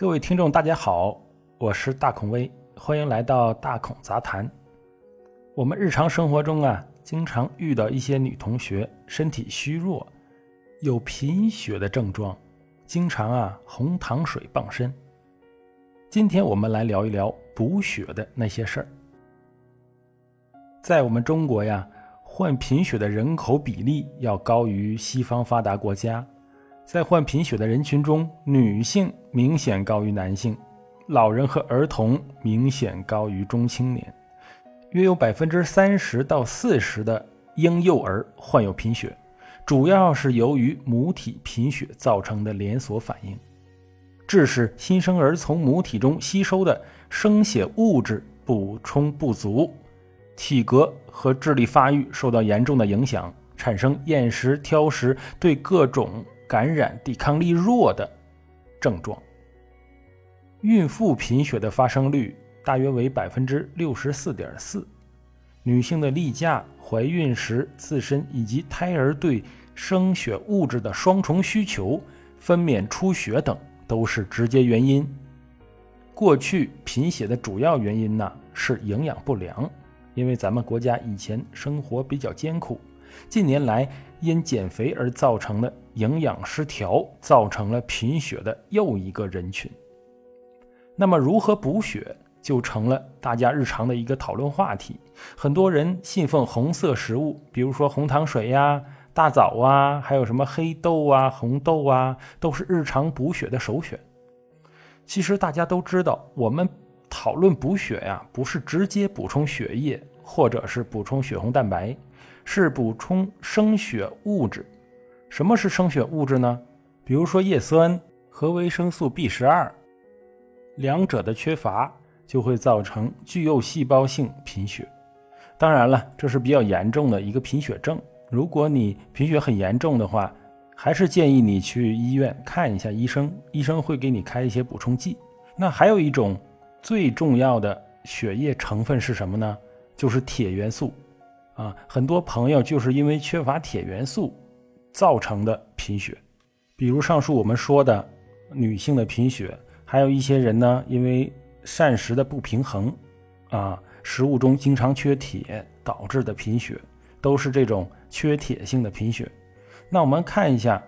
各位听众，大家好，我是大孔威，欢迎来到大孔杂谈。我们日常生活中啊，经常遇到一些女同学身体虚弱，有贫血的症状，经常啊红糖水傍身。今天我们来聊一聊补血的那些事儿。在我们中国呀，患贫血的人口比例要高于西方发达国家。在患贫血的人群中，女性明显高于男性，老人和儿童明显高于中青年，约有百分之三十到四十的婴幼儿患有贫血，主要是由于母体贫血造成的连锁反应，致使新生儿从母体中吸收的生血物质补充不足，体格和智力发育受到严重的影响，产生厌食、挑食，对各种。感染抵抗力弱的症状，孕妇贫血的发生率大约为百分之六十四点四。女性的例假、怀孕时自身以及胎儿对生血物质的双重需求、分娩出血等都是直接原因。过去贫血的主要原因呢是营养不良，因为咱们国家以前生活比较艰苦。近年来，因减肥而造成的营养失调，造成了贫血的又一个人群。那么，如何补血就成了大家日常的一个讨论话题。很多人信奉红色食物，比如说红糖水呀、大枣啊，还有什么黑豆啊、红豆啊，都是日常补血的首选。其实大家都知道，我们讨论补血呀，不是直接补充血液，或者是补充血红蛋白。是补充生血物质。什么是生血物质呢？比如说叶酸和维生素 B 十二，两者的缺乏就会造成巨幼细胞性贫血。当然了，这是比较严重的一个贫血症。如果你贫血很严重的话，还是建议你去医院看一下医生，医生会给你开一些补充剂。那还有一种最重要的血液成分是什么呢？就是铁元素。啊，很多朋友就是因为缺乏铁元素造成的贫血，比如上述我们说的女性的贫血，还有一些人呢，因为膳食的不平衡，啊，食物中经常缺铁导致的贫血，都是这种缺铁性的贫血。那我们看一下，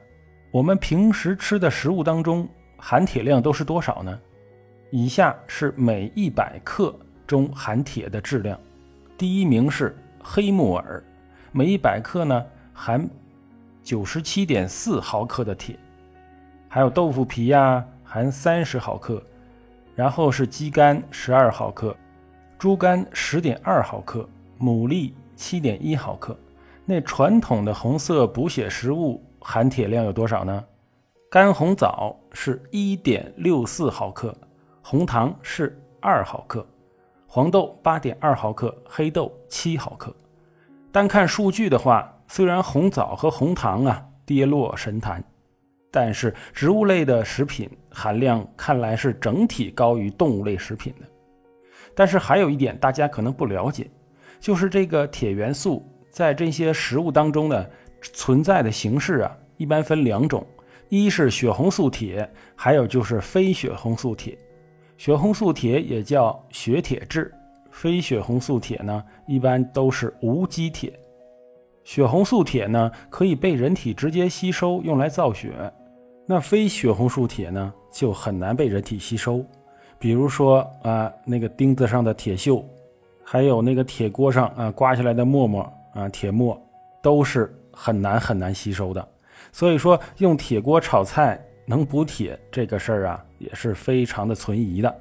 我们平时吃的食物当中含铁量都是多少呢？以下是每一百克中含铁的质量，第一名是。黑木耳每一百克呢含九十七点四毫克的铁，还有豆腐皮呀含三十毫克，然后是鸡肝十二毫克，猪肝十点二毫克，牡蛎七点一毫克。那传统的红色补血食物含铁量有多少呢？干红枣是一点六四毫克，红糖是二毫克。黄豆八点二毫克，黑豆七毫克。单看数据的话，虽然红枣和红糖啊跌落神坛，但是植物类的食品含量看来是整体高于动物类食品的。但是还有一点大家可能不了解，就是这个铁元素在这些食物当中呢存在的形式啊，一般分两种：一是血红素铁，还有就是非血红素铁。血红素铁也叫血铁质，非血红素铁呢，一般都是无机铁。血红素铁呢，可以被人体直接吸收，用来造血；那非血红素铁呢，就很难被人体吸收。比如说啊，那个钉子上的铁锈，还有那个铁锅上啊刮下来的沫沫啊，铁沫，都是很难很难吸收的。所以说，用铁锅炒菜。能补铁这个事儿啊，也是非常的存疑的。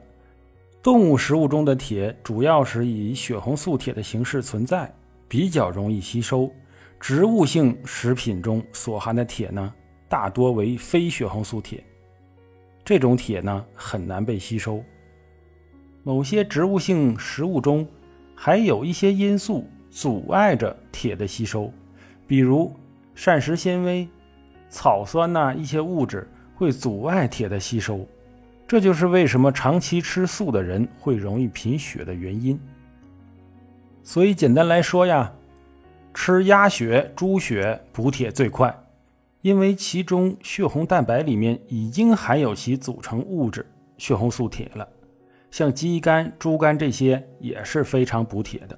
动物食物中的铁主要是以血红素铁的形式存在，比较容易吸收。植物性食品中所含的铁呢，大多为非血红素铁，这种铁呢很难被吸收。某些植物性食物中还有一些因素阻碍着铁的吸收，比如膳食纤维、草酸呐一些物质。会阻碍铁的吸收，这就是为什么长期吃素的人会容易贫血的原因。所以简单来说呀，吃鸭血、猪血补铁最快，因为其中血红蛋白里面已经含有其组成物质血红素铁了。像鸡肝、猪肝这些也是非常补铁的。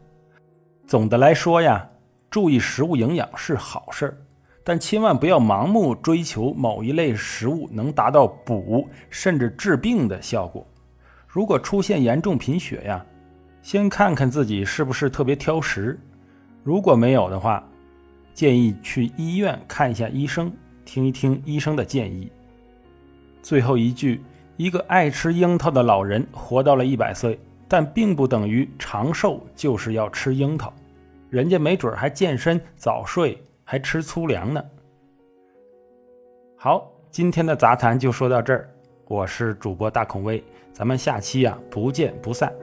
总的来说呀，注意食物营养是好事儿，但千万不要盲目追求某一类食物能达到补甚至治病的效果。如果出现严重贫血呀，先看看自己是不是特别挑食。如果没有的话，建议去医院看一下医生，听一听医生的建议。最后一句。一个爱吃樱桃的老人活到了一百岁，但并不等于长寿就是要吃樱桃，人家没准还健身、早睡，还吃粗粮呢。好，今天的杂谈就说到这儿，我是主播大孔威，咱们下期啊不见不散。